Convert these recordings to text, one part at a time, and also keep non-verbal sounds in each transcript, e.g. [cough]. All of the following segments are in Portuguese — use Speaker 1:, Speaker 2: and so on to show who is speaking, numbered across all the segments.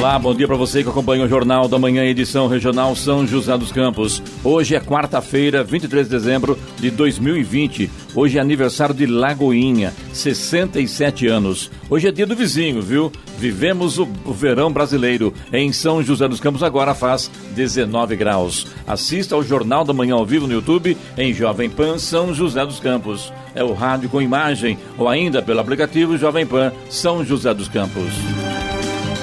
Speaker 1: Olá, bom dia para você que acompanha o Jornal da Manhã, edição regional São José dos Campos. Hoje é quarta-feira, 23 de dezembro de 2020. Hoje é aniversário de Lagoinha, 67 anos. Hoje é dia do vizinho, viu? Vivemos o, verão brasileiro. Em São José dos Campos agora faz 19 graus. Assista ao Jornal da Manhã ao vivo no YouTube em Jovem Pan São José dos Campos. É o rádio com imagem ou ainda pelo aplicativo Jovem Pan São José dos Campos.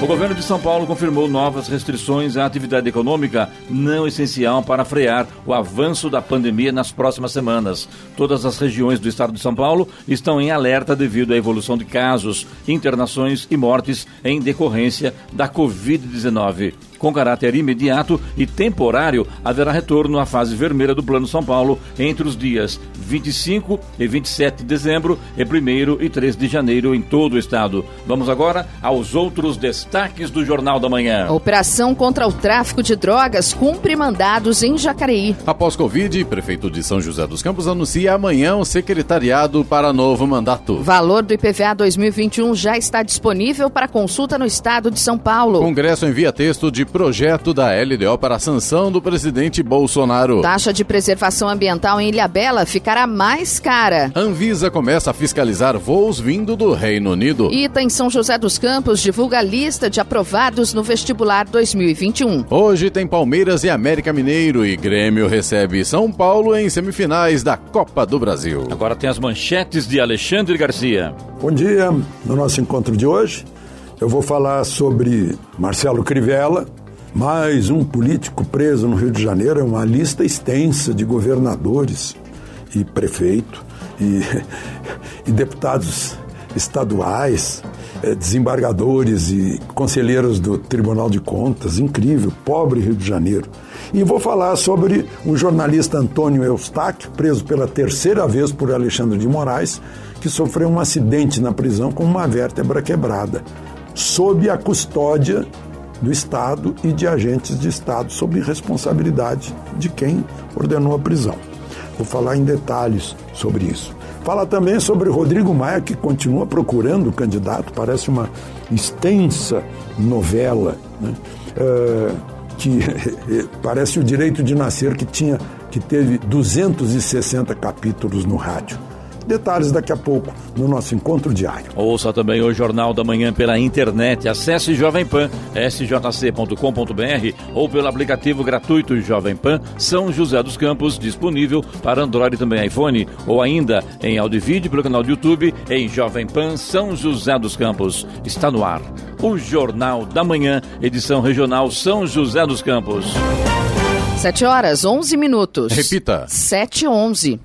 Speaker 1: O governo de São Paulo confirmou novas restrições à atividade econômica não essencial para frear o avanço da pandemia nas próximas semanas. Todas as regiões do estado de São Paulo estão em alerta devido à evolução de casos, internações e mortes em decorrência da Covid-19. Com caráter imediato e temporário, haverá retorno à fase vermelha do Plano São Paulo entre os dias 25 e 27 de dezembro e 1 e 3 de janeiro em todo o estado. Vamos agora aos outros destaques do Jornal da Manhã.
Speaker 2: A operação contra o tráfico de drogas cumpre mandados em Jacareí.
Speaker 3: Após Covid, prefeito de São José dos Campos anuncia amanhã o secretariado para novo mandato.
Speaker 2: Valor do IPVA 2021 já está disponível para consulta no estado de São Paulo.
Speaker 3: Congresso envia texto de projeto da LDO para a sanção do presidente Bolsonaro.
Speaker 2: Taxa de preservação ambiental em Ilhabela ficará mais cara.
Speaker 3: Anvisa começa a fiscalizar voos vindo do Reino Unido.
Speaker 2: ITA em São José dos Campos divulga a lista de aprovados no vestibular 2021.
Speaker 3: Hoje tem Palmeiras e América Mineiro e Grêmio recebe São Paulo em semifinais da Copa do Brasil.
Speaker 1: Agora tem as manchetes de Alexandre Garcia.
Speaker 4: Bom dia. No nosso encontro de hoje, eu vou falar sobre Marcelo Crivella, mais um político preso no Rio de Janeiro. É uma lista extensa de governadores e prefeito e, [laughs] e deputados estaduais, eh, desembargadores e conselheiros do Tribunal de Contas. Incrível, pobre Rio de Janeiro. E vou falar sobre o jornalista Antônio Eustáquio, preso pela terceira vez por Alexandre de Moraes, que sofreu um acidente na prisão com uma vértebra quebrada, sob a custódia do Estado e de agentes de Estado, sob responsabilidade de quem ordenou a prisão. Vou falar em detalhes sobre isso. Fala também sobre Rodrigo Maia, que continua procurando o candidato, parece uma extensa novela, né? uh, que [laughs] parece o Direito de Nascer, que, tinha, que teve 260 capítulos no rádio. Detalhes daqui a pouco no nosso encontro diário.
Speaker 1: Ouça também o Jornal da Manhã pela internet. Acesse Jovem Pan, sjc.com.br ou pelo aplicativo gratuito Jovem Pan São José dos Campos, disponível para Android e também iPhone, ou ainda em áudio e vídeo pelo canal do YouTube em Jovem Pan São José dos Campos. Está no ar. O Jornal da Manhã, edição regional São José dos Campos.
Speaker 2: 7 horas, 11 minutos.
Speaker 3: Repita.
Speaker 2: 7 e 11.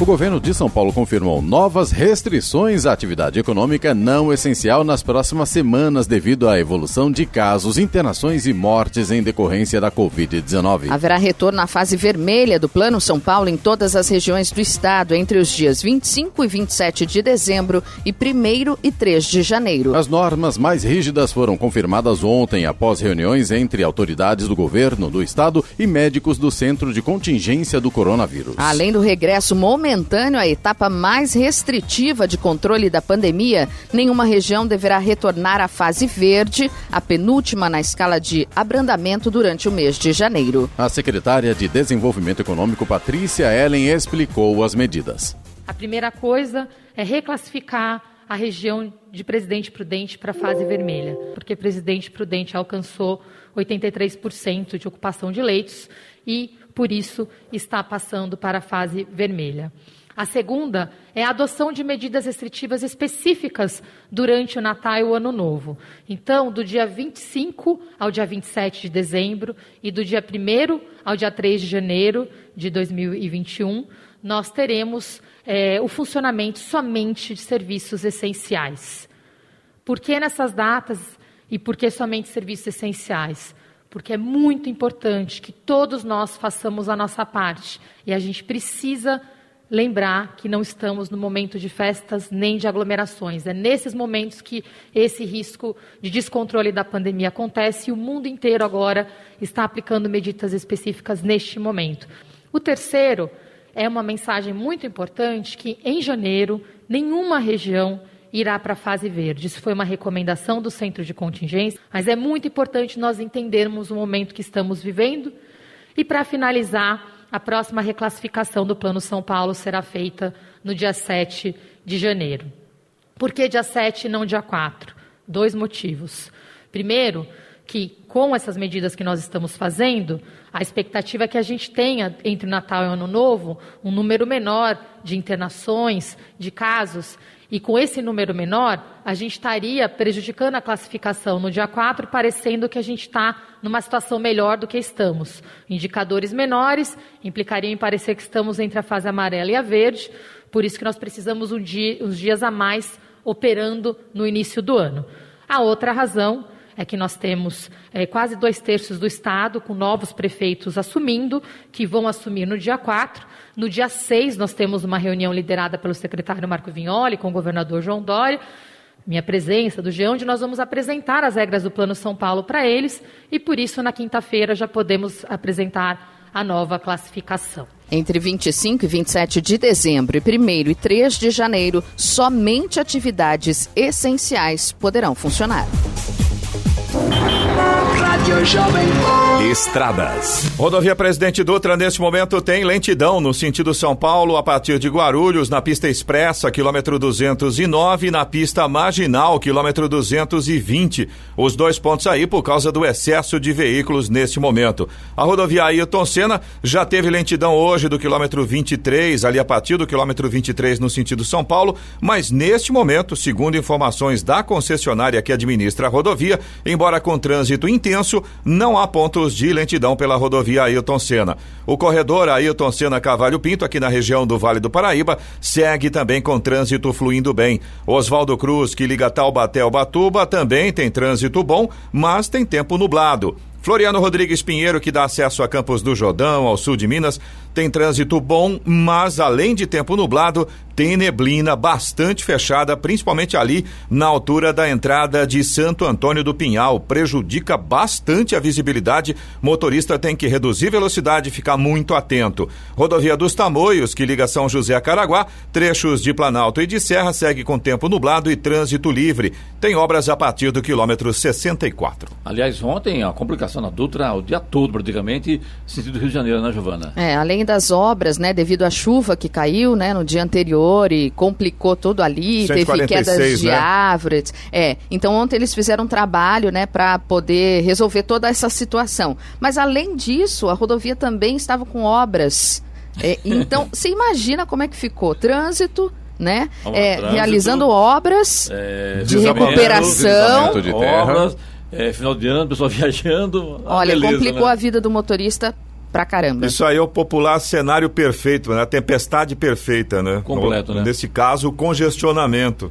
Speaker 3: O governo de São Paulo confirmou novas restrições à atividade econômica não essencial nas próximas semanas devido à evolução de casos, internações e mortes em decorrência da Covid-19.
Speaker 2: Haverá retorno à fase vermelha do Plano São Paulo em todas as regiões do estado entre os dias 25 e 27 de dezembro e 1 e 3 de janeiro.
Speaker 3: As normas mais rígidas foram confirmadas ontem após reuniões entre autoridades do governo do estado e médicos do Centro de Contingência do Coronavírus.
Speaker 2: Além do regresso momentâneo momentâneo à etapa mais restritiva de controle da pandemia, nenhuma região deverá retornar à fase verde, a penúltima na escala de abrandamento durante o mês de janeiro.
Speaker 3: A secretária de Desenvolvimento Econômico, Patrícia Ellen, explicou as medidas.
Speaker 5: A primeira coisa é reclassificar a região de Presidente Prudente para a fase vermelha, porque Presidente Prudente alcançou 83% de ocupação de leitos e por isso está passando para a fase vermelha. A segunda é a adoção de medidas restritivas específicas durante o Natal e o Ano Novo. Então, do dia 25 ao dia 27 de dezembro e do dia 1 ao dia 3 de janeiro de 2021, nós teremos é, o funcionamento somente de serviços essenciais. Por que nessas datas e por que somente serviços essenciais? Porque é muito importante que todos nós façamos a nossa parte e a gente precisa lembrar que não estamos no momento de festas nem de aglomerações. É nesses momentos que esse risco de descontrole da pandemia acontece e o mundo inteiro agora está aplicando medidas específicas neste momento. O terceiro é uma mensagem muito importante que em janeiro nenhuma região irá para a fase verde. Isso foi uma recomendação do centro de contingência, mas é muito importante nós entendermos o momento que estamos vivendo. E para finalizar, a próxima reclassificação do Plano São Paulo será feita no dia 7 de janeiro. Por que dia 7 e não dia 4? Dois motivos. Primeiro, que com essas medidas que nós estamos fazendo, a expectativa é que a gente tenha, entre Natal e Ano Novo, um número menor de internações, de casos, e com esse número menor, a gente estaria prejudicando a classificação no dia 4, parecendo que a gente está numa situação melhor do que estamos. Indicadores menores implicariam em parecer que estamos entre a fase amarela e a verde, por isso que nós precisamos um dia, uns dias a mais operando no início do ano. A outra razão é que nós temos é, quase dois terços do Estado com novos prefeitos assumindo, que vão assumir no dia 4. No dia 6, nós temos uma reunião liderada pelo secretário Marco Vignoli com o governador João Dória, minha presença do G, onde nós vamos apresentar as regras do Plano São Paulo para eles e, por isso, na quinta-feira já podemos apresentar a nova classificação.
Speaker 2: Entre 25 e 27 de dezembro e 1 e 3 de janeiro, somente atividades essenciais poderão funcionar. Thank you.
Speaker 6: Rádio Jovem Estradas.
Speaker 7: Rodovia Presidente Dutra, neste momento, tem lentidão no sentido São Paulo, a partir de Guarulhos, na pista expressa, quilômetro 209, na pista marginal, quilômetro 220. Os dois pontos aí por causa do excesso de veículos neste momento. A rodovia Ailton Senna já teve lentidão hoje do quilômetro 23, ali a partir do quilômetro 23 no sentido São Paulo, mas neste momento, segundo informações da concessionária que administra a rodovia, embora com trânsito intenso, não há pontos de lentidão pela rodovia Ailton Senna. O corredor Ailton Senna Cavalho Pinto, aqui na região do Vale do Paraíba, segue também com trânsito fluindo bem. Oswaldo Cruz, que liga Taubaté ao Batuba, também tem trânsito bom, mas tem tempo nublado. Floriano Rodrigues Pinheiro, que dá acesso a Campos do Jordão, ao sul de Minas, tem trânsito bom, mas além de tempo nublado, tem neblina bastante fechada, principalmente ali na altura da entrada de Santo Antônio do Pinhal. Prejudica bastante a visibilidade. Motorista tem que reduzir velocidade e ficar muito atento. Rodovia dos Tamoios, que liga São José a Caraguá, trechos de Planalto e de Serra, segue com tempo nublado e trânsito livre. Tem obras a partir do quilômetro 64.
Speaker 1: Aliás, ontem a complicação na Dutra, o dia todo praticamente, sentido Rio de Janeiro, né, Giovana?
Speaker 2: É, além das obras, né, devido à chuva que caiu, né, no dia anterior e complicou tudo ali, 146, teve quedas de né? árvores. É, então ontem eles fizeram um trabalho, né, para poder resolver toda essa situação. Mas além disso, a rodovia também estava com obras. É, [laughs] então, você imagina como é que ficou? Trânsito, né? É, trânsito, realizando obras é, de recuperação.
Speaker 1: De obras, é, final de ano, pessoal [laughs] viajando.
Speaker 2: Olha, beleza, complicou né? a vida do motorista pra caramba.
Speaker 7: Isso aí é o popular cenário perfeito, né? A tempestade perfeita, né?
Speaker 1: Completo,
Speaker 7: no,
Speaker 1: né?
Speaker 7: Nesse caso, o congestionamento.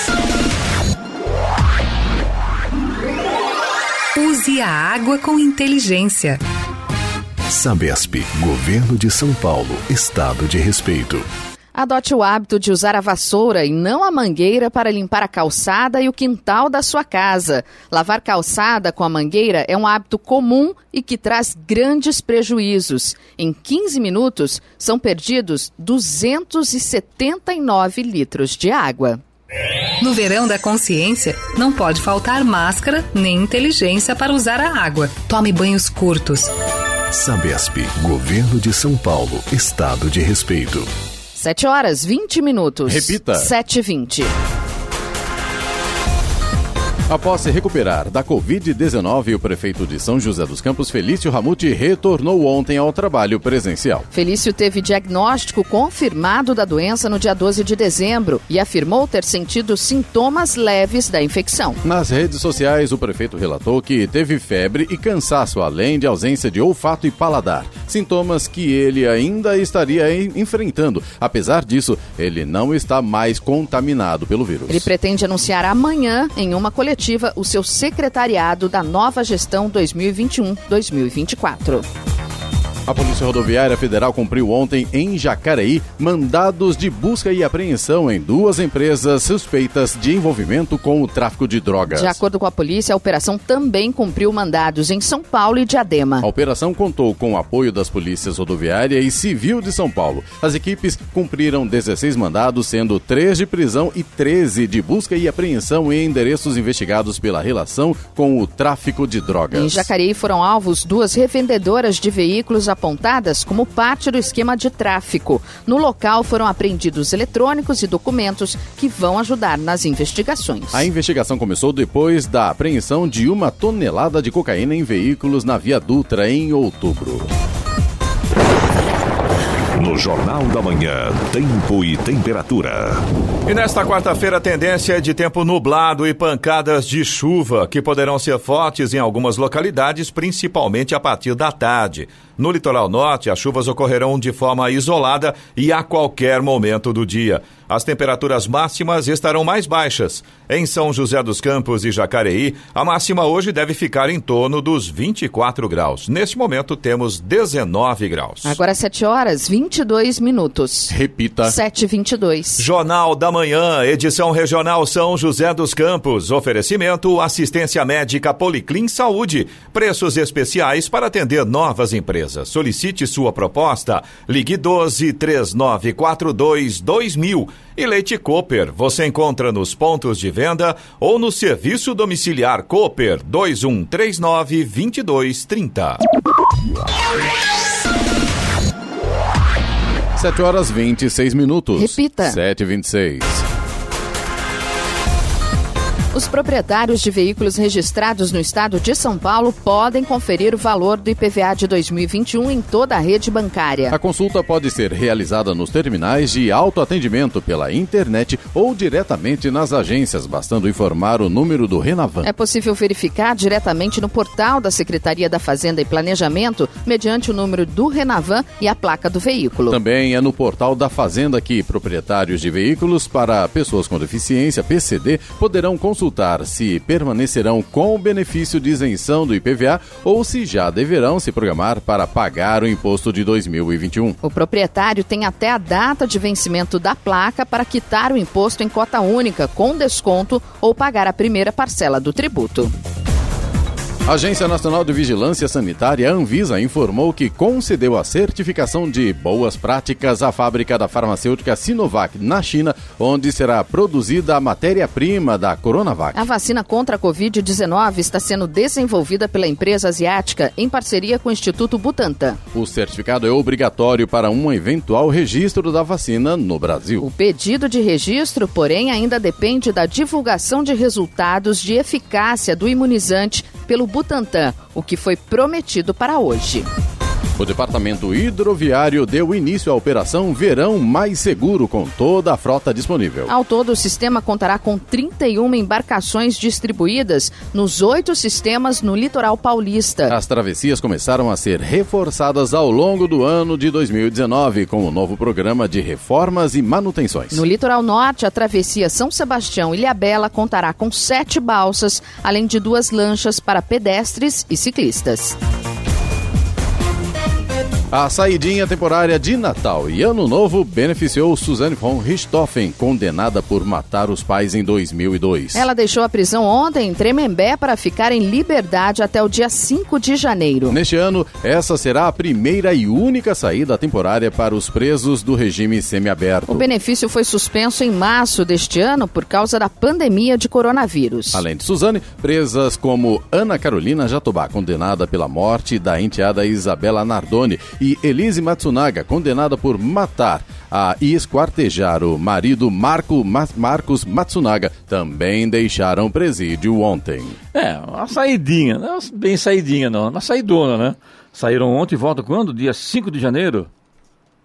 Speaker 8: Use a água com inteligência.
Speaker 6: Sabesp, Governo de São Paulo, Estado de Respeito.
Speaker 2: Adote o hábito de usar a vassoura e não a mangueira para limpar a calçada e o quintal da sua casa. Lavar calçada com a mangueira é um hábito comum e que traz grandes prejuízos. Em 15 minutos, são perdidos 279 litros de água.
Speaker 8: No verão da consciência, não pode faltar máscara nem inteligência para usar a água. Tome banhos curtos.
Speaker 6: Sabesp, Governo de São Paulo, Estado de Respeito.
Speaker 2: 7 horas 20 minutos.
Speaker 3: Repita.
Speaker 2: 7 e 20.
Speaker 3: Após se recuperar da Covid-19, o prefeito de São José dos Campos, Felício Ramute, retornou ontem ao trabalho presencial.
Speaker 2: Felício teve diagnóstico confirmado da doença no dia 12 de dezembro e afirmou ter sentido sintomas leves da infecção.
Speaker 3: Nas redes sociais, o prefeito relatou que teve febre e cansaço, além de ausência de olfato e paladar. Sintomas que ele ainda estaria enfrentando. Apesar disso, ele não está mais contaminado pelo vírus.
Speaker 2: Ele pretende anunciar amanhã, em uma coletiva, o seu secretariado da nova gestão 2021-2024.
Speaker 3: A Polícia Rodoviária Federal cumpriu ontem em Jacareí mandados de busca e apreensão em duas empresas suspeitas de envolvimento com o tráfico de drogas.
Speaker 2: De acordo com a polícia, a operação também cumpriu mandados em São Paulo e Diadema.
Speaker 3: A operação contou com o apoio das polícias rodoviária e civil de São Paulo. As equipes cumpriram 16 mandados, sendo 3 de prisão e 13 de busca e apreensão em endereços investigados pela relação com o tráfico de drogas.
Speaker 2: Em Jacareí foram alvos duas revendedoras de veículos apontadas como parte do esquema de tráfico. No local foram apreendidos eletrônicos e documentos que vão ajudar nas investigações.
Speaker 3: A investigação começou depois da apreensão de uma tonelada de cocaína em veículos na Via Dutra em outubro.
Speaker 6: No Jornal da Manhã, Tempo e Temperatura.
Speaker 7: E nesta quarta-feira, a tendência é de tempo nublado e pancadas de chuva, que poderão ser fortes em algumas localidades, principalmente a partir da tarde. No litoral norte, as chuvas ocorrerão de forma isolada e a qualquer momento do dia. As temperaturas máximas estarão mais baixas. Em São José dos Campos e Jacareí, a máxima hoje deve ficar em torno dos 24 graus. Neste momento, temos 19 graus.
Speaker 2: Agora 7 horas 22 minutos.
Speaker 3: Repita.
Speaker 2: 7 e 22.
Speaker 7: Jornal da Manhã, edição regional São José dos Campos. Oferecimento assistência médica Policlin Saúde. Preços especiais para atender novas empresas. Solicite sua proposta. Ligue 12 3942 2000. E Leite Cooper, você encontra nos pontos de venda ou no serviço domiciliar Cooper 2139 2230.
Speaker 3: 7 horas 26 minutos.
Speaker 2: Repita.
Speaker 3: 7 e 26.
Speaker 2: Os proprietários de veículos registrados no estado de São Paulo podem conferir o valor do IPVA de 2021 em toda a rede bancária.
Speaker 3: A consulta pode ser realizada nos terminais de autoatendimento pela internet ou diretamente nas agências, bastando informar o número do Renavan.
Speaker 2: É possível verificar diretamente no portal da Secretaria da Fazenda e Planejamento, mediante o número do Renavan e a placa do veículo.
Speaker 3: Também é no portal da Fazenda que proprietários de veículos para pessoas com deficiência, PCD, poderão consultar se permanecerão com o benefício de isenção do IPVA ou se já deverão se programar para pagar o imposto de 2021.
Speaker 2: O proprietário tem até a data de vencimento da placa para quitar o imposto em cota única, com desconto, ou pagar a primeira parcela do tributo.
Speaker 3: A Agência Nacional de Vigilância Sanitária, Anvisa, informou que concedeu a certificação de boas práticas à fábrica da farmacêutica Sinovac, na China, onde será produzida a matéria-prima da Coronavac.
Speaker 2: A vacina contra a Covid-19 está sendo desenvolvida pela empresa asiática em parceria com o Instituto Butantan.
Speaker 3: O certificado é obrigatório para um eventual registro da vacina no Brasil.
Speaker 2: O pedido de registro, porém, ainda depende da divulgação de resultados de eficácia do imunizante pelo Butantan, o que foi prometido para hoje.
Speaker 3: O Departamento Hidroviário deu início à Operação Verão Mais Seguro, com toda a frota disponível.
Speaker 2: Ao todo, o sistema contará com 31 embarcações distribuídas nos oito sistemas no litoral paulista.
Speaker 3: As travessias começaram a ser reforçadas ao longo do ano de 2019, com o novo programa de reformas e manutenções.
Speaker 2: No litoral norte, a travessia São Sebastião Ilhabela contará com sete balsas, além de duas lanchas para pedestres e ciclistas.
Speaker 3: A saidinha temporária de Natal e Ano Novo beneficiou Suzanne von Richthofen, condenada por matar os pais em 2002.
Speaker 2: Ela deixou a prisão ontem em Tremembé para ficar em liberdade até o dia 5 de janeiro.
Speaker 3: Neste ano, essa será a primeira e única saída temporária para os presos do regime semiaberto.
Speaker 2: O benefício foi suspenso em março deste ano por causa da pandemia de coronavírus.
Speaker 3: Além de Suzane, presas como Ana Carolina Jatobá, condenada pela morte da enteada Isabela Nardoni e Elise Matsunaga, condenada por matar a e esquartejar o marido Marco, Marcos Matsunaga, também deixaram presídio ontem.
Speaker 1: É, uma saidinha, não é bem saidinha não, uma saidona, né? Saíram ontem e voltam quando? Dia 5 de janeiro?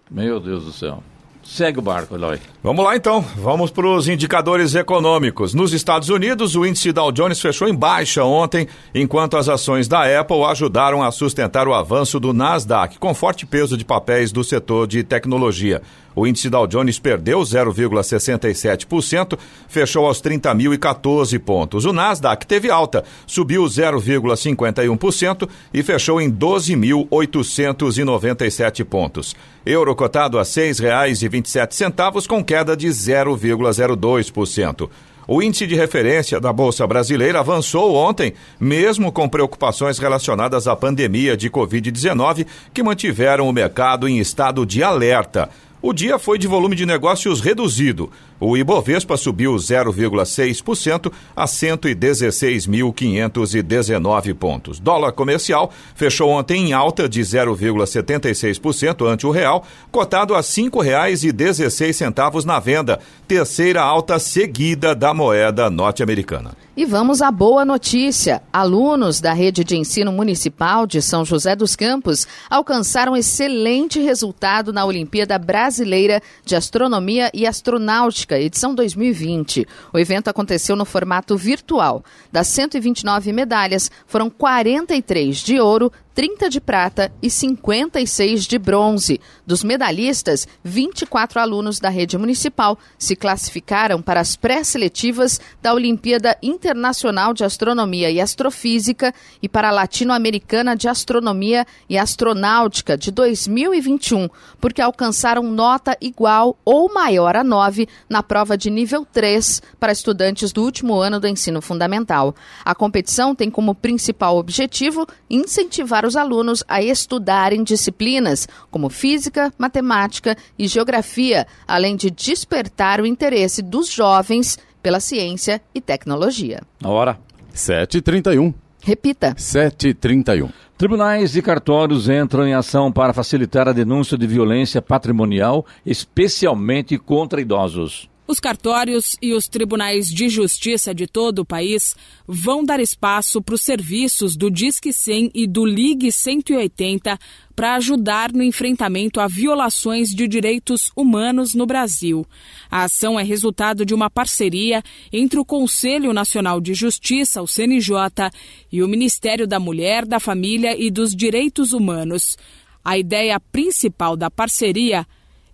Speaker 1: Meu Deus do céu. Segue o barco, Eloy.
Speaker 7: Vamos lá então, vamos para os indicadores econômicos. Nos Estados Unidos, o índice Dow Jones fechou em baixa ontem, enquanto as ações da Apple ajudaram a sustentar o avanço do Nasdaq, com forte peso de papéis do setor de tecnologia. O índice Dow Jones perdeu 0,67%, fechou aos 30.014 pontos. O Nasdaq teve alta, subiu 0,51% e fechou em 12.897 pontos. Euro cotado a R$ 6,27 com queda de 0,02%. O índice de referência da Bolsa Brasileira avançou ontem, mesmo com preocupações relacionadas à pandemia de Covid-19, que mantiveram o mercado em estado de alerta. O dia foi de volume de negócios reduzido. O Ibovespa subiu 0,6% a 116.519 pontos. Dólar comercial fechou ontem em alta de 0,76% ante o real, cotado a R$ 5,16 na venda, terceira alta seguida da moeda norte-americana.
Speaker 2: E vamos à boa notícia. Alunos da rede de ensino municipal de São José dos Campos alcançaram excelente resultado na Olimpíada Brasileira de Astronomia e Astronáutica edição 2020. O evento aconteceu no formato virtual. Das 129 medalhas, foram 43 de ouro, 30 de prata e 56 de bronze. Dos medalhistas, 24 alunos da rede municipal se classificaram para as pré-seletivas da Olimpíada Internacional de Astronomia e Astrofísica e para a Latino-Americana de Astronomia e Astronáutica de 2021, porque alcançaram nota igual ou maior a 9 na prova de nível 3 para estudantes do último ano do ensino fundamental. A competição tem como principal objetivo incentivar os alunos a estudarem disciplinas como física, matemática e geografia, além de despertar o interesse dos jovens pela ciência e tecnologia.
Speaker 1: Hora
Speaker 3: 7h31.
Speaker 2: Repita.
Speaker 3: 7h31.
Speaker 1: Tribunais e cartórios entram em ação para facilitar a denúncia de violência patrimonial, especialmente contra idosos.
Speaker 9: Os cartórios e os tribunais de justiça de todo o país vão dar espaço para os serviços do Disque 100 e do Ligue 180 para ajudar no enfrentamento a violações de direitos humanos no Brasil. A ação é resultado de uma parceria entre o Conselho Nacional de Justiça, o CNJ, e o Ministério da Mulher, da Família e dos Direitos Humanos. A ideia principal da parceria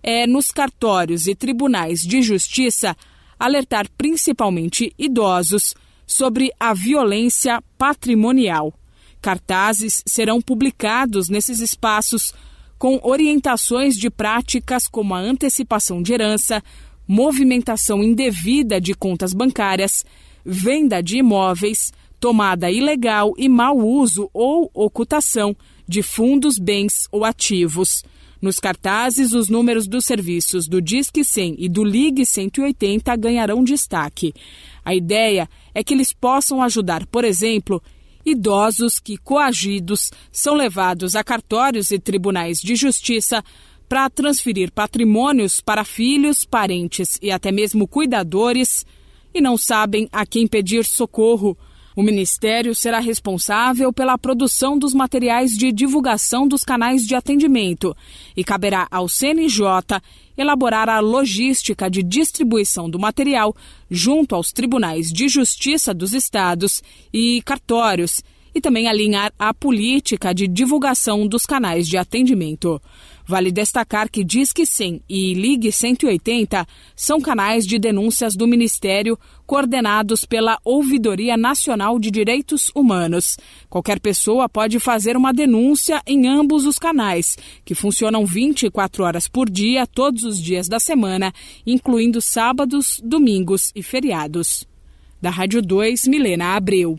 Speaker 9: é, nos cartórios e tribunais de justiça, alertar principalmente idosos sobre a violência patrimonial. Cartazes serão publicados nesses espaços com orientações de práticas como a antecipação de herança, movimentação indevida de contas bancárias, venda de imóveis, tomada ilegal e mau uso ou ocultação de fundos, bens ou ativos. Nos cartazes, os números dos serviços do Disque 100 e do Ligue 180 ganharão destaque. A ideia é que eles possam ajudar, por exemplo, idosos que, coagidos, são levados a cartórios e tribunais de justiça para transferir patrimônios para filhos, parentes e até mesmo cuidadores e não sabem a quem pedir socorro o Ministério será responsável pela produção dos materiais de divulgação dos canais de atendimento e caberá ao CNJ elaborar a logística de distribuição do material junto aos tribunais de justiça dos estados e cartórios e também alinhar a política de divulgação dos canais de atendimento. Vale destacar que Disque 100 e Ligue 180 são canais de denúncias do Ministério coordenados pela Ouvidoria Nacional de Direitos Humanos. Qualquer pessoa pode fazer uma denúncia em ambos os canais, que funcionam 24 horas por dia, todos os dias da semana, incluindo sábados, domingos e feriados. Da Rádio 2, Milena Abreu.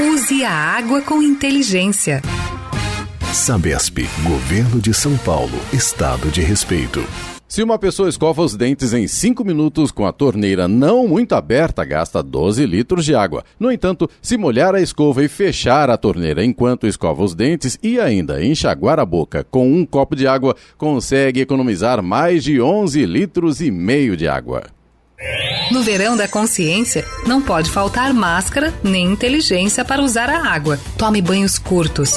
Speaker 8: Use a água com inteligência.
Speaker 6: Sabesp, Governo de São Paulo, Estado de Respeito.
Speaker 3: Se uma pessoa escova os dentes em 5 minutos com a torneira não muito aberta, gasta 12 litros de água. No entanto, se molhar a escova e fechar a torneira enquanto escova os dentes e ainda enxaguar a boca com um copo de água, consegue economizar mais de 11 litros e meio de água.
Speaker 8: No verão da consciência, não pode faltar máscara nem inteligência para usar a água. Tome banhos curtos.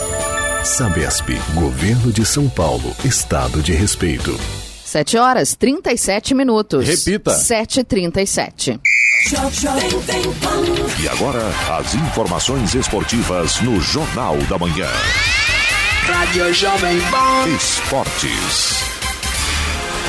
Speaker 6: Sabesp, Governo de São Paulo, Estado de Respeito.
Speaker 2: 7 horas 37 minutos.
Speaker 3: Repita.
Speaker 2: 7h37.
Speaker 6: E agora, as informações esportivas no Jornal da Manhã.
Speaker 10: Rádio Jovem Pan.
Speaker 6: Esportes.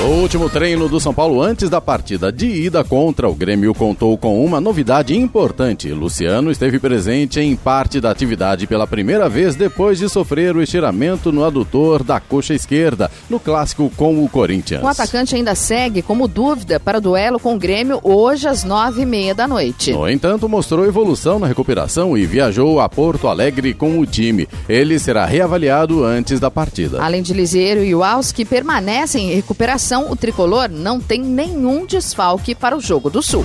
Speaker 3: O último treino do São Paulo antes da partida de ida contra o Grêmio contou com uma novidade importante. Luciano esteve presente em parte da atividade pela primeira vez depois de sofrer o estiramento no adutor da coxa esquerda no clássico com o Corinthians.
Speaker 2: O atacante ainda segue como dúvida para o duelo com o Grêmio hoje às nove e meia da noite.
Speaker 3: No entanto, mostrou evolução na recuperação e viajou a Porto Alegre com o time. Ele será reavaliado antes da partida.
Speaker 2: Além de Liseiro e Waus, que permanecem em recuperação, o tricolor não tem nenhum desfalque para o Jogo do Sul.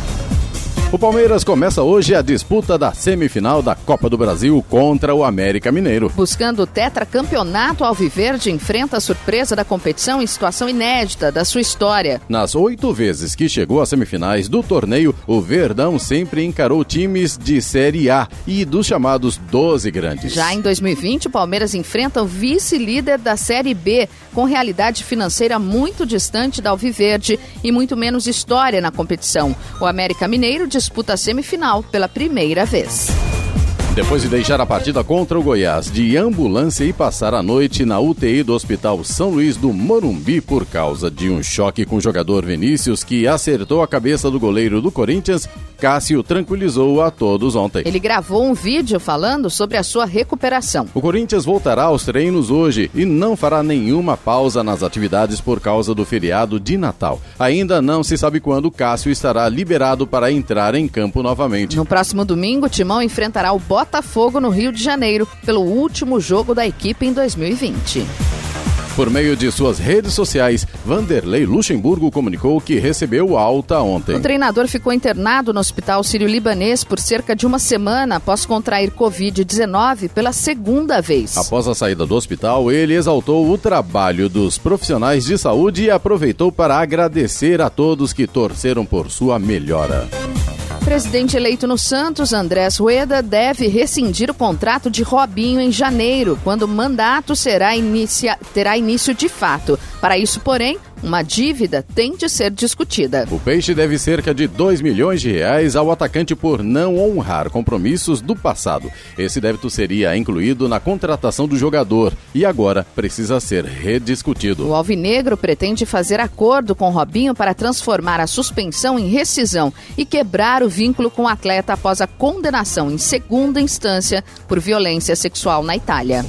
Speaker 3: O Palmeiras começa hoje a disputa da semifinal da Copa do Brasil contra o América Mineiro.
Speaker 2: Buscando o tetracampeonato, Alviverde enfrenta a surpresa da competição em situação inédita da sua história.
Speaker 3: Nas oito vezes que chegou às semifinais do torneio, o Verdão sempre encarou times de Série A e dos chamados 12 grandes.
Speaker 2: Já em 2020, o Palmeiras enfrenta o vice-líder da Série B, com realidade financeira muito distante da Alviverde e muito menos história na competição. O América Mineiro disputa a semifinal pela primeira vez.
Speaker 3: Depois de deixar a partida contra o Goiás de ambulância e passar a noite na UTI do Hospital São Luís do Morumbi por causa de um choque com o jogador Vinícius que acertou a cabeça do goleiro do Corinthians, Cássio tranquilizou a todos ontem.
Speaker 2: Ele gravou um vídeo falando sobre a sua recuperação.
Speaker 3: O Corinthians voltará aos treinos hoje e não fará nenhuma pausa nas atividades por causa do feriado de Natal. Ainda não se sabe quando Cássio estará liberado para entrar em campo novamente.
Speaker 2: No próximo domingo, Timão enfrentará o Botafogo no Rio de Janeiro pelo último jogo da equipe em 2020.
Speaker 3: Por meio de suas redes sociais, Vanderlei Luxemburgo comunicou que recebeu alta ontem.
Speaker 2: O treinador ficou internado no Hospital Sírio-Libanês por cerca de uma semana após contrair Covid-19 pela segunda vez.
Speaker 3: Após a saída do hospital, ele exaltou o trabalho dos profissionais de saúde e aproveitou para agradecer a todos que torceram por sua melhora.
Speaker 2: Presidente eleito no Santos, Andrés Rueda, deve rescindir o contrato de Robinho em janeiro, quando o mandato será inicia... terá início de fato. Para isso, porém, uma dívida tem de ser discutida.
Speaker 3: O Peixe deve cerca de 2 milhões de reais ao atacante por não honrar compromissos do passado. Esse débito seria incluído na contratação do jogador e agora precisa ser rediscutido.
Speaker 2: O Alvinegro pretende fazer acordo com Robinho para transformar a suspensão em rescisão e quebrar o vínculo com o atleta após a condenação em segunda instância por violência sexual na Itália.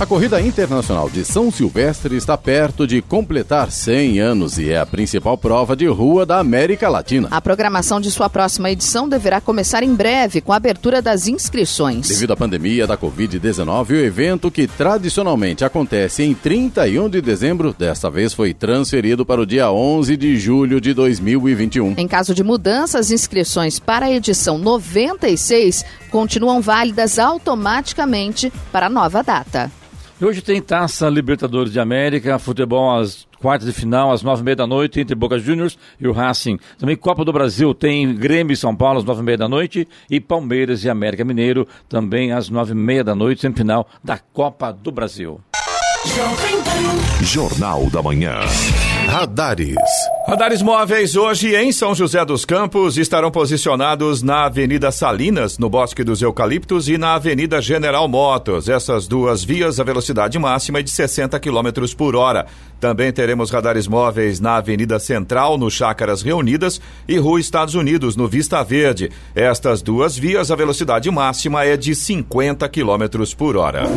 Speaker 3: A corrida internacional de São Silvestre está perto de completar 100 anos e é a principal prova de rua da América Latina.
Speaker 2: A programação de sua próxima edição deverá começar em breve com a abertura das inscrições.
Speaker 3: Devido à pandemia da Covid-19, o evento que tradicionalmente acontece em 31 de dezembro, desta vez foi transferido para o dia 11 de julho de 2021.
Speaker 2: Em caso de mudança, as inscrições para a edição 96 continuam válidas automaticamente para a nova data.
Speaker 1: Hoje tem Taça Libertadores de América, futebol às quartas de final, às nove e meia da noite, entre Boca Juniors e o Racing. Também Copa do Brasil tem Grêmio e São Paulo às nove e meia da noite e Palmeiras e América Mineiro também às nove e meia da noite, semifinal da Copa do Brasil.
Speaker 6: Jornal da Manhã. Radares.
Speaker 7: Radares móveis hoje em São José dos Campos estarão posicionados na Avenida Salinas, no Bosque dos Eucaliptos, e na Avenida General Motors. Essas duas vias, a velocidade máxima é de 60 km por hora. Também teremos radares móveis na Avenida Central, no Chácaras Reunidas, e Rua Estados Unidos, no Vista Verde. Estas duas vias, a velocidade máxima é de 50 km por hora.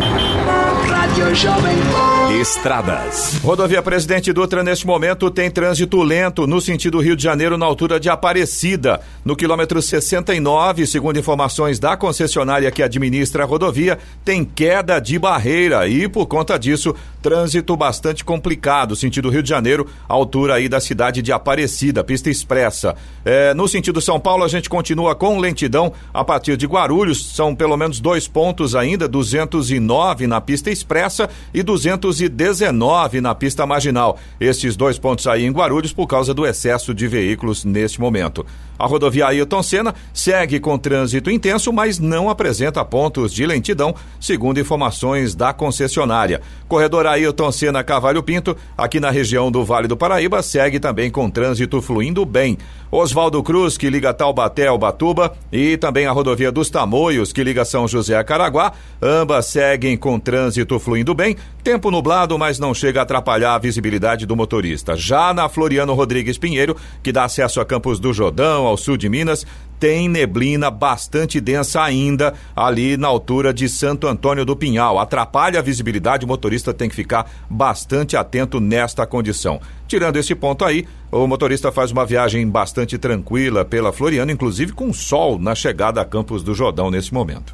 Speaker 10: Rádio Jovem Pan.
Speaker 7: Estradas. Rodovia Presidente Dutra, neste momento, tem trânsito lento no sentido Rio de Janeiro, na altura de Aparecida. No quilômetro 69, segundo informações da concessionária que administra a rodovia, tem queda de barreira e, por conta disso, trânsito bastante complicado, sentido Rio de Janeiro, altura aí da cidade de Aparecida, pista expressa. É, no sentido São Paulo, a gente continua com lentidão a partir de Guarulhos, são pelo menos dois pontos ainda, 209 na pista expressa e 219 na pista marginal. Estes dois pontos aí em Guarulhos por causa do excesso de veículos neste momento. A rodovia Ailton Senna segue com trânsito intenso, mas não apresenta pontos de lentidão, segundo informações da concessionária. Corredor Ailton Senna Cavalho Pinto, aqui na região do Vale do Paraíba, segue também com trânsito fluindo bem. Oswaldo Cruz, que liga Taubaté ao Batuba, e também a rodovia dos Tamoios, que liga São José a Caraguá, ambas seguem com trânsito fluindo bem. Tempo nublado, mas não chega a atrapalhar a visibilidade do motorista. Já na Floriano Rodrigues Pinheiro, que dá acesso a Campos do Jordão, ao sul de Minas, tem neblina bastante densa ainda ali na altura de Santo Antônio do Pinhal. Atrapalha a visibilidade, o motorista tem que ficar bastante atento nesta condição. Tirando esse ponto aí, o motorista faz uma viagem bastante tranquila pela Floriano, inclusive com sol na chegada a Campos do Jordão nesse momento.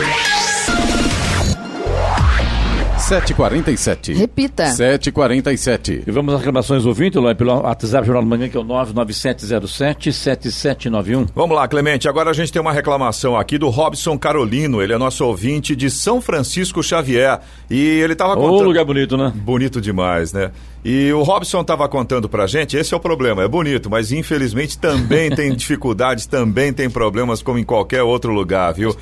Speaker 3: 7h47.
Speaker 2: Repita.
Speaker 3: 7h47.
Speaker 1: E vamos às reclamações do ouvinte, Lói, pelo WhatsApp Jornal da Manhã, que é o 99707-7791.
Speaker 7: Vamos lá, Clemente. Agora a gente tem uma reclamação aqui do Robson Carolino. Ele é nosso ouvinte de São Francisco Xavier. E ele estava
Speaker 1: Ô,
Speaker 7: contando.
Speaker 1: lugar bonito, né?
Speaker 7: Bonito demais, né? E o Robson estava contando pra gente, esse é o problema, é bonito, mas infelizmente também [laughs] tem dificuldades, também tem problemas como em qualquer outro lugar, viu?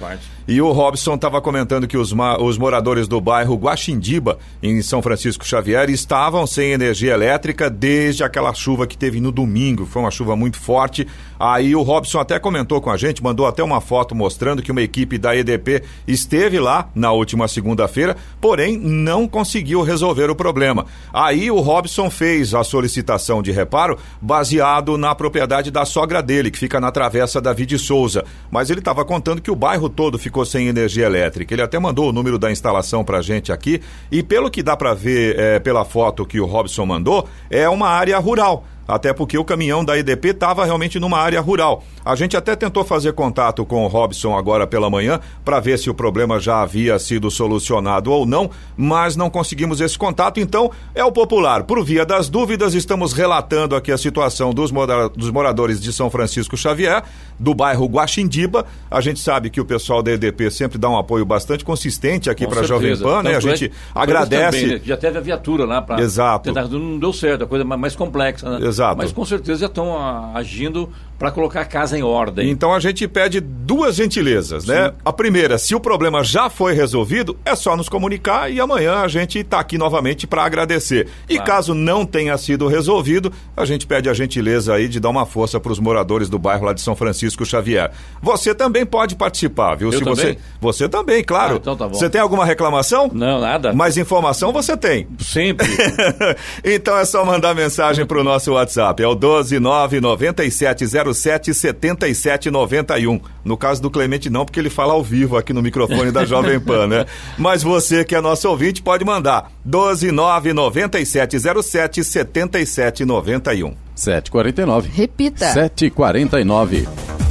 Speaker 7: E o Robson estava comentando que os, os moradores do bairro Guaxindiba, em São Francisco Xavier, estavam sem energia elétrica desde aquela chuva que teve no domingo. Foi uma chuva muito forte. Aí o Robson até comentou com a gente, mandou até uma foto mostrando que uma equipe da EDP esteve lá na última segunda-feira, porém não conseguiu resolver o problema. Aí o Robson fez a solicitação de reparo baseado na propriedade da sogra dele, que fica na travessa David Souza. Mas ele estava contando que o bairro todo ficou sem energia elétrica. Ele até mandou o número da instalação pra gente aqui. E pelo que dá para ver eh, pela foto que o Robson mandou, é uma área rural até porque o caminhão da EDP estava realmente numa área rural. A gente até tentou fazer contato com o Robson agora pela manhã para ver se o problema já havia sido solucionado ou não, mas não conseguimos esse contato. Então, é o popular. Por via das dúvidas, estamos relatando aqui a situação dos, dos moradores de São Francisco Xavier, do bairro Guaxindiba. A gente sabe que o pessoal da EDP sempre dá um apoio bastante consistente aqui para a Jovem. Pan, né? A
Speaker 1: Tanto é
Speaker 7: gente agradece.
Speaker 1: Também, né? Já teve a viatura lá para.
Speaker 7: Exato.
Speaker 1: Não deu certo, a coisa mais complexa, né?
Speaker 7: Exato.
Speaker 1: Mas com certeza já estão agindo para colocar a casa em ordem.
Speaker 7: Então a gente pede duas gentilezas, né? Sim. A primeira, se o problema já foi resolvido, é só nos comunicar e amanhã a gente está aqui novamente para agradecer. E claro. caso não tenha sido resolvido, a gente pede a gentileza aí de dar uma força para os moradores do bairro lá de São Francisco Xavier. Você também pode participar, viu?
Speaker 1: Eu
Speaker 7: se
Speaker 1: também?
Speaker 7: você Você também, claro. Ah,
Speaker 1: então tá bom.
Speaker 7: Você tem alguma reclamação?
Speaker 1: Não, nada.
Speaker 7: Mais informação você tem.
Speaker 1: Sempre. [laughs]
Speaker 7: então é só mandar mensagem para o nosso WhatsApp. É o 12997077791. No caso do Clemente não, porque ele fala ao vivo aqui no microfone da Jovem Pan, né? [laughs] Mas você que é nosso ouvinte pode mandar 12997077791.
Speaker 3: 749.
Speaker 2: Repita.
Speaker 3: 749.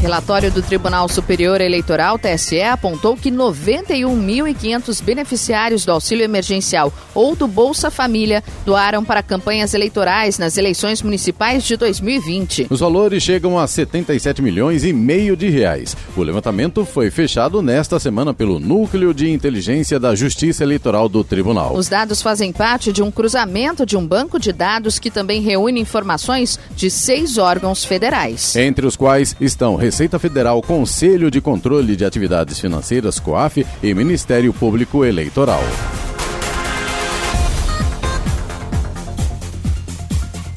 Speaker 2: Relatório do Tribunal Superior Eleitoral, TSE, apontou que 91.500 beneficiários do auxílio emergencial ou do Bolsa Família doaram para campanhas eleitorais nas eleições municipais de 2020.
Speaker 3: Os valores chegam a 77 milhões e meio de reais. O levantamento foi fechado nesta semana pelo Núcleo de Inteligência da Justiça Eleitoral do Tribunal.
Speaker 2: Os dados fazem parte de um cruzamento de um banco de dados que também reúne informações de seis órgãos federais.
Speaker 3: Entre os quais estão Receita Federal, Conselho de Controle de Atividades Financeiras, COAF e Ministério Público Eleitoral.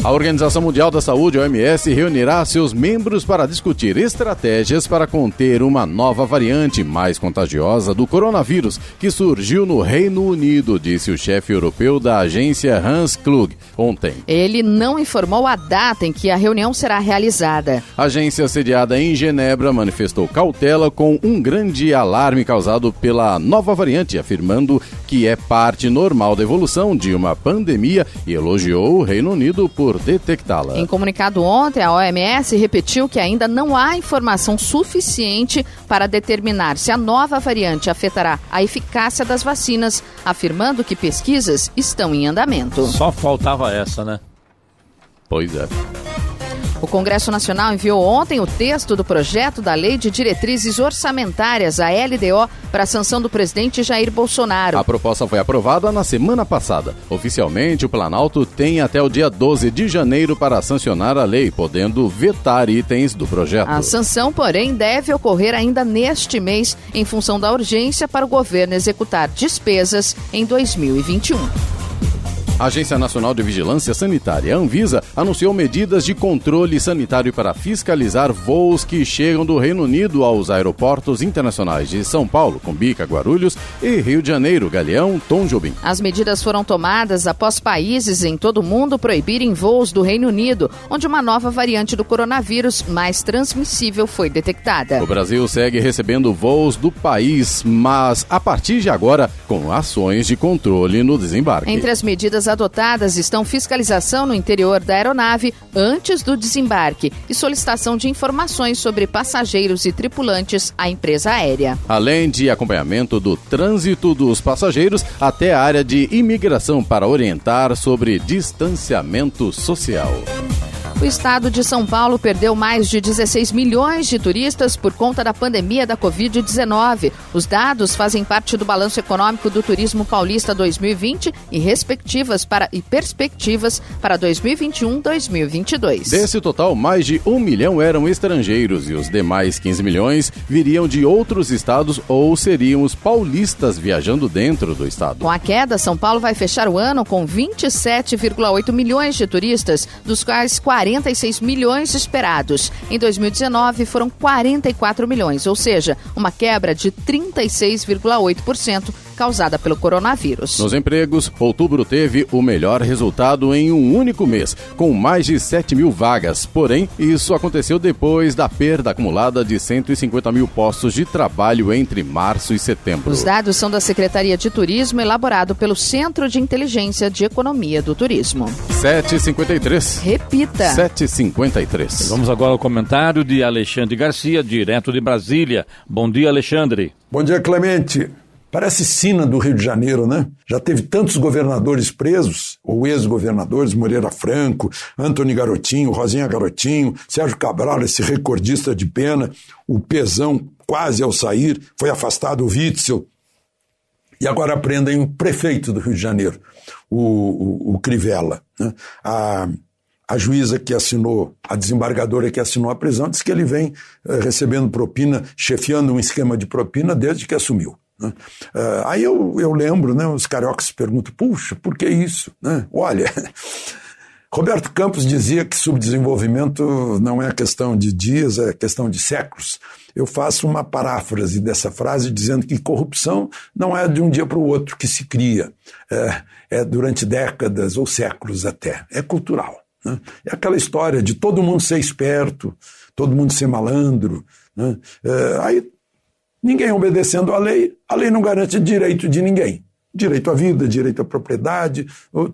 Speaker 3: A Organização Mundial da Saúde, OMS, reunirá seus membros para discutir estratégias para conter uma nova variante mais contagiosa do coronavírus que surgiu no Reino Unido, disse o chefe europeu da agência Hans Klug ontem.
Speaker 2: Ele não informou a data em que a reunião será realizada.
Speaker 3: A agência sediada em Genebra manifestou cautela com um grande alarme causado pela nova variante, afirmando que é parte normal da evolução de uma pandemia e elogiou o Reino Unido por por detectá-la.
Speaker 2: Em comunicado ontem, a OMS repetiu que ainda não há informação suficiente para determinar se a nova variante afetará a eficácia das vacinas, afirmando que pesquisas estão em andamento.
Speaker 1: Só faltava essa, né?
Speaker 3: Pois é.
Speaker 2: O Congresso Nacional enviou ontem o texto do projeto da Lei de Diretrizes Orçamentárias, a LDO, para a sanção do presidente Jair Bolsonaro.
Speaker 3: A proposta foi aprovada na semana passada. Oficialmente, o Planalto tem até o dia 12 de janeiro para sancionar a lei, podendo vetar itens do projeto.
Speaker 2: A sanção, porém, deve ocorrer ainda neste mês, em função da urgência para o governo executar despesas em 2021.
Speaker 3: A Agência Nacional de Vigilância Sanitária, Anvisa, anunciou medidas de controle sanitário para fiscalizar voos que chegam do Reino Unido aos aeroportos internacionais de São Paulo, Cumbica, Guarulhos e Rio de Janeiro, Galeão, Tom Jobim.
Speaker 2: As medidas foram tomadas após países em todo o mundo proibirem voos do Reino Unido, onde uma nova variante do coronavírus mais transmissível foi detectada.
Speaker 3: O Brasil segue recebendo voos do país, mas a partir de agora com ações de controle no desembarque.
Speaker 2: Entre as medidas adotadas estão fiscalização no interior da aeronave antes do desembarque e solicitação de informações sobre passageiros e tripulantes à empresa aérea.
Speaker 3: Além de acompanhamento do trânsito dos passageiros até a área de imigração para orientar sobre distanciamento social.
Speaker 2: O estado de São Paulo perdeu mais de 16 milhões de turistas por conta da pandemia da Covid-19. Os dados fazem parte do balanço econômico do Turismo Paulista 2020 e respectivas para e perspectivas para 2021-2022.
Speaker 3: Desse total, mais de um milhão eram estrangeiros e os demais 15 milhões viriam de outros estados ou seriam os paulistas viajando dentro do estado.
Speaker 2: Com a queda, São Paulo vai fechar o ano com 27,8 milhões de turistas, dos quais 40 46 milhões esperados. Em 2019 foram 44 milhões, ou seja, uma quebra de 36,8% causada pelo coronavírus.
Speaker 3: Nos empregos, outubro teve o melhor resultado em um único mês, com mais de 7 mil vagas. Porém, isso aconteceu depois da perda acumulada de 150 mil postos de trabalho entre março e setembro.
Speaker 2: Os dados são da Secretaria de Turismo, elaborado pelo Centro de Inteligência de Economia do Turismo.
Speaker 3: 753.
Speaker 2: Repita.
Speaker 3: 753.
Speaker 1: Vamos agora ao comentário de Alexandre Garcia, direto de Brasília. Bom dia, Alexandre.
Speaker 4: Bom dia, Clemente. Parece sina do Rio de Janeiro, né? Já teve tantos governadores presos, ou ex-governadores, Moreira Franco, Antônio Garotinho, Rosinha Garotinho, Sérgio Cabral, esse recordista de pena, o Pezão quase ao sair, foi afastado o Witzel. E agora prendem o prefeito do Rio de Janeiro, o, o, o Crivella. Né? A, a juíza que assinou, a desembargadora que assinou a prisão, disse que ele vem uh, recebendo propina, chefiando um esquema de propina desde que assumiu. Né? Uh, aí eu, eu lembro, né, os cariocas perguntam, puxa, por que isso? Né? Olha, [laughs] Roberto Campos dizia que subdesenvolvimento não é questão de dias, é questão de séculos. Eu faço uma paráfrase dessa frase dizendo que corrupção não é de um dia para o outro que se cria, é, é durante décadas ou séculos até, é cultural. Né? É aquela história de todo mundo ser esperto, todo mundo ser malandro. Né? É, aí ninguém obedecendo à lei, a lei não garante direito de ninguém. Direito à vida, direito à propriedade,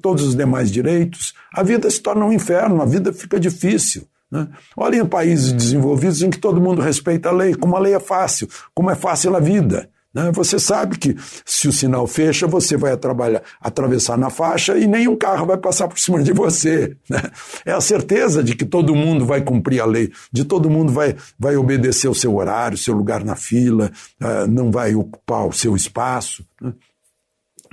Speaker 4: todos os demais direitos. A vida se torna um inferno, a vida fica difícil. Né? Olhem países desenvolvidos em que todo mundo respeita a lei, como a lei é fácil, como é fácil a vida. Né? Você sabe que se o sinal fecha, você vai atravessar na faixa e nenhum carro vai passar por cima de você. Né? É a certeza de que todo mundo vai cumprir a lei, de todo mundo vai, vai obedecer o seu horário, seu lugar na fila, uh, não vai ocupar o seu espaço. Né?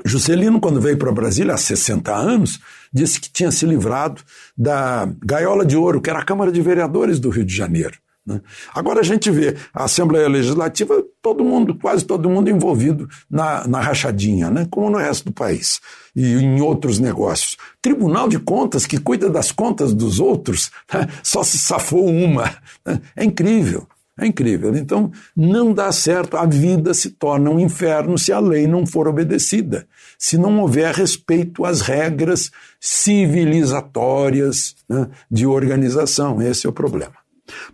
Speaker 4: Juscelino, quando veio para Brasília há 60 anos, disse que tinha se livrado da gaiola de ouro, que era a Câmara de Vereadores do Rio de Janeiro. Né? Agora a gente vê a Assembleia Legislativa, todo mundo, quase todo mundo envolvido na, na rachadinha, né? como no resto do país e em outros negócios. Tribunal de Contas, que cuida das contas dos outros, [laughs] né? só se safou uma. Né? É incrível. É incrível. Então, não dá certo. A vida se torna um inferno se a lei não for obedecida, se não houver respeito às regras civilizatórias né, de organização. Esse é o problema.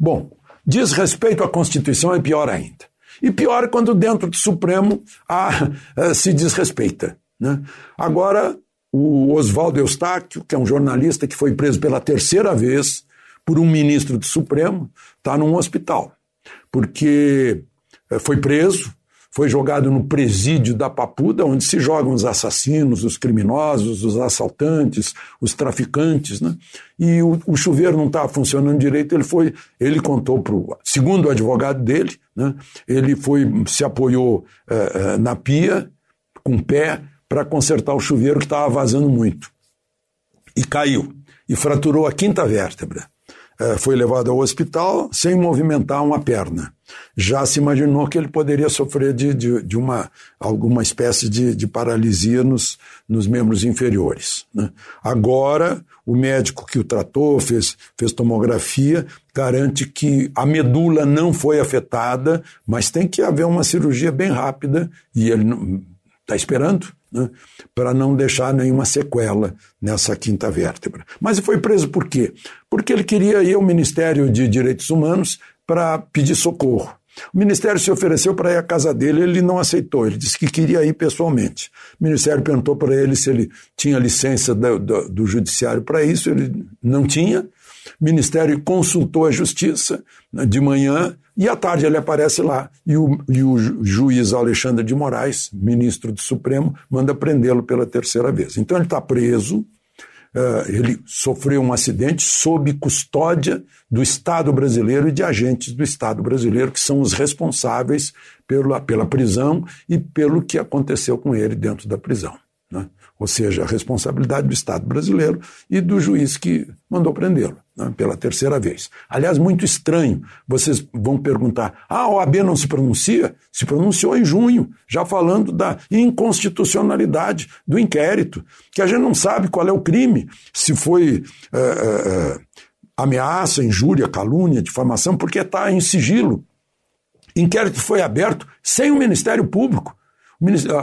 Speaker 4: Bom, Diz respeito à Constituição é pior ainda. E pior quando dentro do Supremo eh, se desrespeita. Né? Agora, o Oswaldo Eustáquio, que é um jornalista que foi preso pela terceira vez por um ministro do Supremo, está num hospital. Porque eh, foi preso, foi jogado no presídio da Papuda, onde se jogam os assassinos, os criminosos, os assaltantes, os traficantes, né? E o, o chuveiro não estava funcionando direito, ele foi, ele contou para o, segundo o advogado dele, né? Ele foi, se apoiou uh, uh, na pia, com o pé, para consertar o chuveiro que estava vazando muito. E caiu, e fraturou a quinta vértebra. Uh, foi levado ao hospital sem movimentar uma perna já se imaginou que ele poderia sofrer de, de, de uma, alguma espécie de, de paralisia nos, nos membros inferiores. Né? Agora, o médico que o tratou, fez, fez tomografia, garante que a medula não foi afetada, mas tem que haver uma cirurgia bem rápida e ele está esperando. Né, para não deixar nenhuma sequela nessa quinta vértebra. Mas foi preso por quê? Porque ele queria ir ao Ministério de Direitos Humanos para pedir socorro. O Ministério se ofereceu para ir à casa dele, ele não aceitou, ele disse que queria ir pessoalmente. O Ministério perguntou para ele se ele tinha licença do, do, do Judiciário para isso, ele não tinha. O Ministério consultou a Justiça né, de manhã e à tarde ele aparece lá. E o, e o juiz Alexandre de Moraes, ministro do Supremo, manda prendê-lo pela terceira vez. Então ele está preso Uh, ele sofreu um acidente sob custódia do Estado brasileiro e de agentes do Estado brasileiro, que são os responsáveis pela, pela prisão e pelo que aconteceu com ele dentro da prisão. Né? Ou seja, a responsabilidade do Estado brasileiro e do juiz que mandou prendê-lo pela terceira vez. Aliás, muito estranho. Vocês vão perguntar: ah, a OAB não se pronuncia? Se pronunciou em junho, já falando da inconstitucionalidade do inquérito, que a gente não sabe qual é o crime, se foi. É, é, ameaça, injúria, calúnia, difamação, porque está em sigilo. Inquérito foi aberto sem o Ministério Público.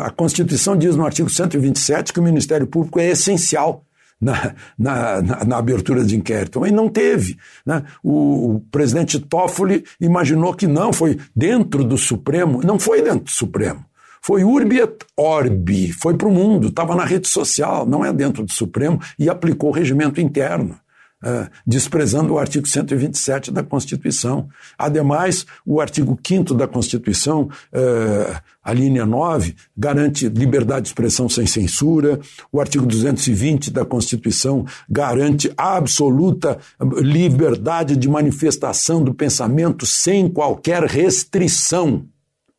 Speaker 4: A Constituição diz no artigo 127 que o Ministério Público é essencial na, na, na, na abertura de inquérito. E não teve. Né? O, o, presidente Toffoli imaginou que não, foi dentro do Supremo. Não foi dentro do Supremo. Foi urbi et orbi, foi para o mundo, estava na rede social, não é dentro do Supremo, e aplicou o regimento interno. Uh, desprezando o artigo 127 da Constituição. Ademais, o artigo 5 da Constituição, uh, a linha 9, garante liberdade de expressão sem censura. O artigo 220 da Constituição garante absoluta liberdade de manifestação do pensamento sem qualquer restrição.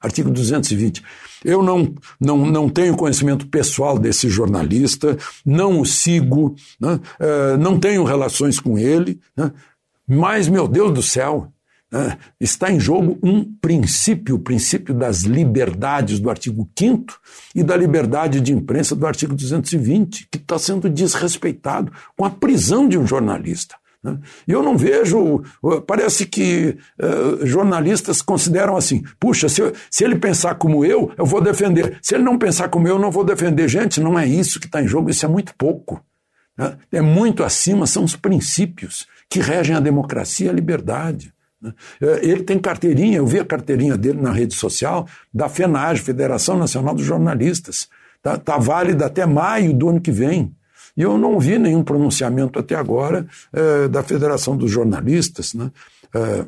Speaker 4: Artigo 220. Eu não, não, não tenho conhecimento pessoal desse jornalista, não o sigo, né? uh, não tenho relações com ele, né? mas, meu Deus do céu, uh, está em jogo um princípio, o princípio das liberdades do artigo 5 e da liberdade de imprensa do artigo 220, que está sendo desrespeitado com a prisão de um jornalista. Né? Eu não vejo, parece que uh, jornalistas consideram assim: puxa, se, eu, se, ele pensar como eu, eu vou defender. Se ele não pensar como eu, eu não vou defender. Gente, não é isso que está em jogo, isso é muito pouco. Né? É muito acima, são os princípios que regem a democracia e a liberdade. Né? Eh, ele tem carteirinha, eu vi a carteirinha dele na rede social da FENAGE, Federação Nacional dos Jornalistas. Está tá válida até maio do ano que vem. E eu não vi nenhum pronunciamento até agora eh, da Federação dos Jornalistas, né? Eh,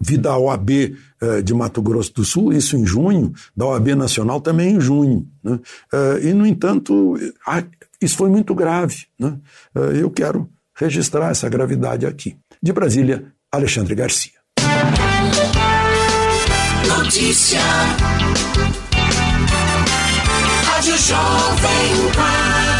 Speaker 4: vi da OAB eh, de Mato Grosso do Sul, isso em junho, da OAB Nacional também em junho. Né? e, no entanto, isso foi muito grave. Né? eu quero registrar essa gravidade aqui. De Brasília, Alexandre Garcia.
Speaker 10: Notícia. Rádio Jovem Pan.